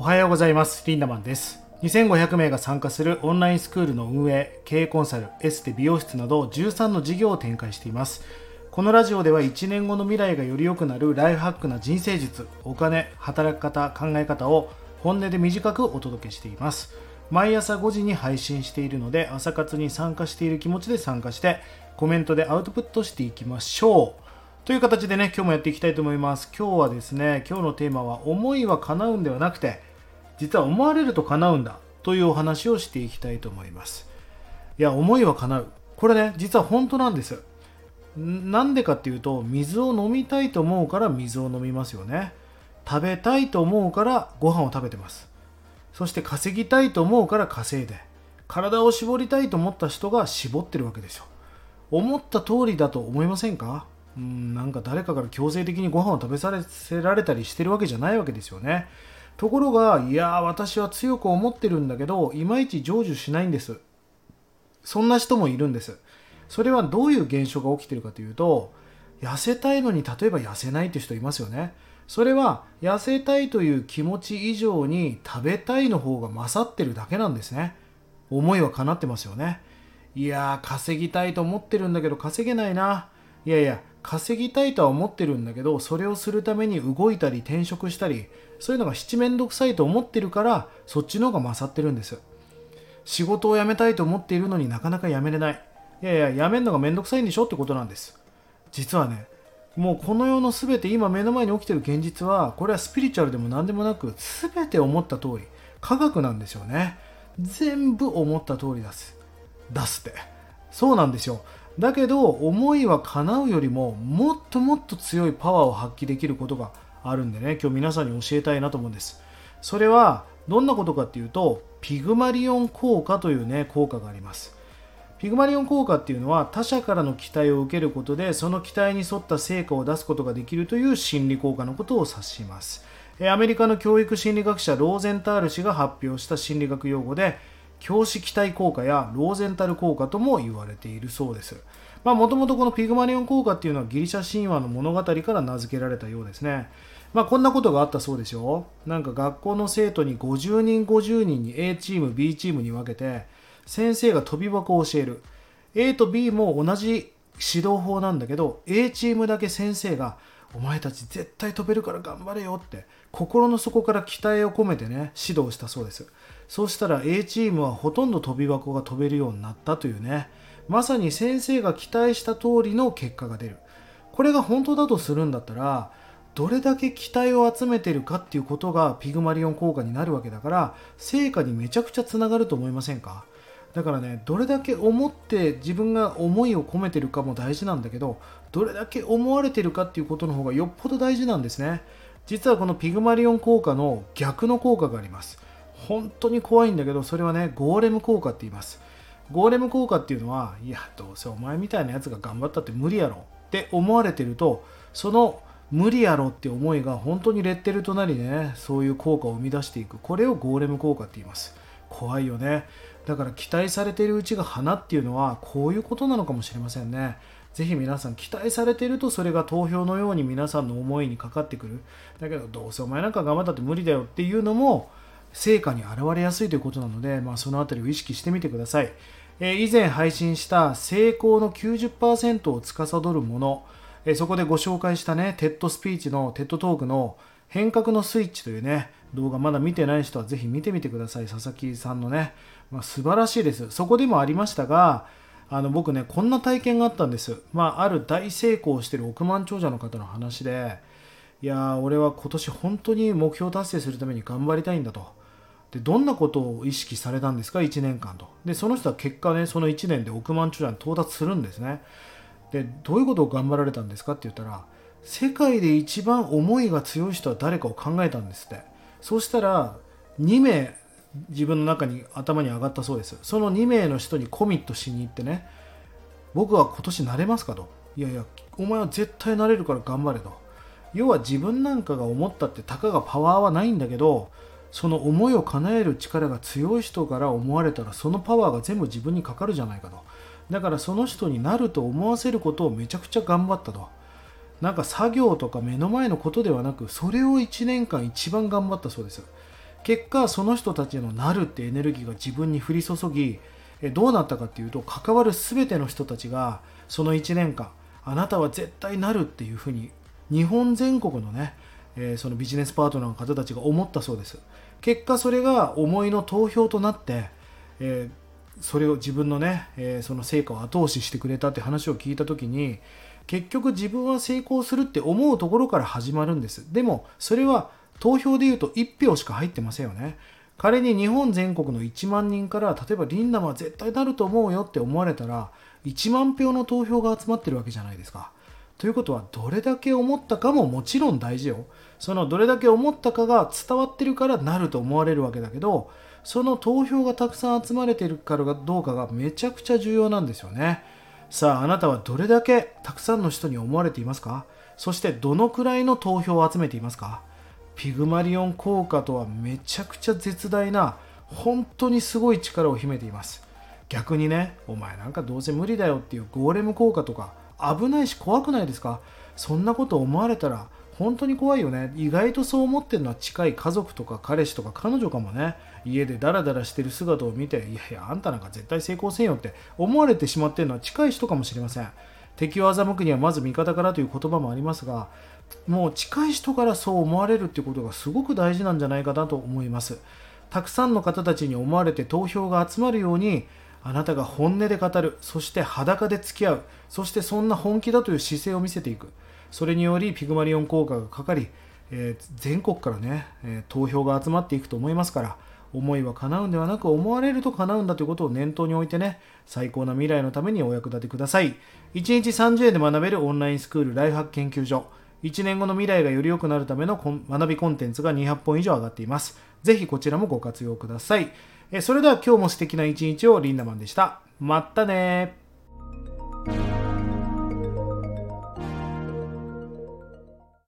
おはようございます。リンダマンです。2500名が参加するオンラインスクールの運営経営コンサルエステ美容室など13の事業を展開しています。このラジオでは1年後の未来がより良くなるライフハックな人生術お金働き方考え方を本音で短くお届けしています。毎朝5時に配信しているので朝活に参加している気持ちで参加してコメントでアウトプットしていきましょう。という形でね今日もやっていきたいと思います。今日はですね今日のテーマは思いは叶うんではなくて実は思われると叶うんだというお話をしていきたいと思います。いや思いは叶う。これね実は本当なんです。なんでかっていうと水を飲みたいと思うから水を飲みますよね。食べたいと思うからご飯を食べてます。そして稼ぎたいと思うから稼いで。体を絞りたいと思った人が絞ってるわけですよ。思った通りだと思いませんか？うんなんか誰かから強制的にご飯を食べさせられたりしてるわけじゃないわけですよね。ところがいや私は強く思ってるんだけどいまいち成就しないんです。そんな人もいるんです。それはどういう現象が起きてるかというと痩せたいのに例えば痩せないって人いますよね。それは痩せたいという気持ち以上に食べたいの方が勝ってるだけなんですね。思いは叶ってますよね。いやー稼ぎたいと思ってるんだけど稼げないな。いやいや稼ぎたいとは思ってるんだけどそれをするために動いたり転職したりそういうのが七面倒くさいと思ってるからそっちの方が勝ってるんです仕事を辞めたいと思っているのになかなか辞めれない。いやいや辞めるのがめんどくさいんでしょってことなんです。実はねもうこの世の全て今目の前に起きてる現実はこれはスピリチュアルでも何でもなく全て思った通り科学なんですよね。全部思った通り出す。出すって。そうなんですよ。だけど思いは叶うよりももっともっと強いパワーを発揮できることがあるんでね今日皆さんに教えたいなと思うんです。それはどんなことかっていうとピグマリオン効果というね効果があります。ピグマリオン効果っていうのは他者からの期待を受けることでその期待に沿った成果を出すことができるという心理効果のことを指します。アメリカの教育心理学者ローゼンタール氏が発表した心理学用語で教師期待効果やローゼンタル効果とも言われているそうです。もともとこのピグマリオン効果っていうのはギリシャ神話の物語から名付けられたようですね。まあこんなことがあったそうですよ。なんか学校の生徒に50人50人に A チーム B チームに分けて先生が飛び箱を教える。A と B も同じ指導法なんだけど A チームだけ先生がお前たち絶対飛べるから頑張れよって心の底から期待を込めてね指導したそうですそうしたら A チームはほとんど飛び箱が飛べるようになったというねまさに先生が期待した通りの結果が出る。これが本当だとするんだったらどれだけ期待を集めてるかっていうことがピグマリオン効果になるわけだから成果にめちゃくちゃつながると思いませんか？だからねどれだけ思って自分が思いを込めてるかも大事なんだけどどれだけ思われてるかっていうことの方がよっぽど大事なんですね。実はこのピグマリオン効果の逆の効果があります。本当に怖いんだけどそれはねゴーレム効果って言います。ゴーレム効果っていうのはいやどうせお前みたいなやつが頑張ったって無理やろって思われてるとその無理やろって思いが本当にレッテルとなりねそういう効果を生み出していくこれをゴーレム効果って言います。怖いよね。だから期待されているうちが花っていうのはこういうことなのかもしれませんね。ぜひ皆さん期待されているとそれが投票のように皆さんの思いにかかってくる。だけどどうせお前なんか頑張ったって無理だよっていうのも成果に現れやすいということなので、まあ、その辺りを意識してみてください、え、以前配信した成功の90%を司るもの、え、そこでご紹介したねテッドスピーチのテッドトークの変革のスイッチというね動画まだ見てない人はぜひ見てみてください。佐々木さんのね、まあ、素晴らしいです。そこでもありましたがあの僕ねこんな体験があったんです、まあ、ある大成功してる億万長者の方の話でいや俺は今年本当に目標達成するために頑張りたいんだと。でどんなことを意識されたんですか？1年間と。でその人は結果ねその1年で億万長者に到達するんですね。でどういうことを頑張られたんですか？って言ったら世界で一番思いが強い人は誰かを考えたんですって。そうしたら2名自分の中に頭に上がったそうです。その2名の人にコミットしに行ってね僕は今年なれますかと。いやいやお前は絶対なれるから頑張れと。要は自分なんかが思ったってたかがパワーはないんだけどその思いを叶える力が強い人から思われたらそのパワーが全部自分にかかるじゃないかと。だからその人になると思わせることをめちゃくちゃ頑張ったと。なんか作業とか目の前のことではなくそれを1年間一番頑張ったそうです。結果その人たちのなるってエネルギーが自分に降り注ぎどうなったかっていうと関わる全ての人たちがその1年間あなたは絶対なるっていうふうに日本全国のね、え、そのビジネスパートナーの方たちが思ったそうです。結果それが思いの投票となって、え、それを自分のね、え、その成果を後押ししてくれたって話を聞いた時に結局自分は成功するって思うところから始まるんです。でもそれは投票で言うと1票しか入ってませんよね。仮に日本全国の1万人から例えばリンダムは絶対なると思うよって思われたら1万票の投票が集まってるわけじゃないですか。ということはどれだけ思ったかももちろん大事よ。そのどれだけ思ったかが伝わってるからなると思われるわけだけどその投票がたくさん集まれてるからどうかがめちゃくちゃ重要なんですよね。さああなたはどれだけたくさんの人に思われていますか？そしてどのくらいの投票を集めていますか？ピグマリオン効果とはめちゃくちゃ絶大な本当にすごい力を秘めています。逆にねお前なんかどうせ無理だよっていうゴーレム効果とか危ないし怖くないですか？そんなこと思われたら本当に怖いよね。意外とそう思ってるのは近い家族とか彼氏とか彼女かもね。家でダラダラしてる姿を見ていやいやあんたなんか絶対成功せんよって思われてしまってるのは近い人かもしれません。敵を欺くにはまず味方からという言葉もありますがもう近い人からそう思われるってことがすごく大事なんじゃないかなと思います。たくさんの方たちに思われて投票が集まるようにあなたが本音で語るそして裸で付き合うそしてそんな本気だという姿勢を見せていく。それによりピグマリオン効果がかかり、えー、全国からね、えー、投票が集まっていくと思いますから思いは叶うんではなく思われると叶うんだということを念頭に置いてね最高な未来のためにお役立てください。1日30円で学べるオンラインスクールライフハック研究所。1年後の未来がより良くなるための学びコンテンツが200本以上上がっています。ぜひこちらもご活用ください。えそれでは今日も素敵な一日をリンダマンでした。まったね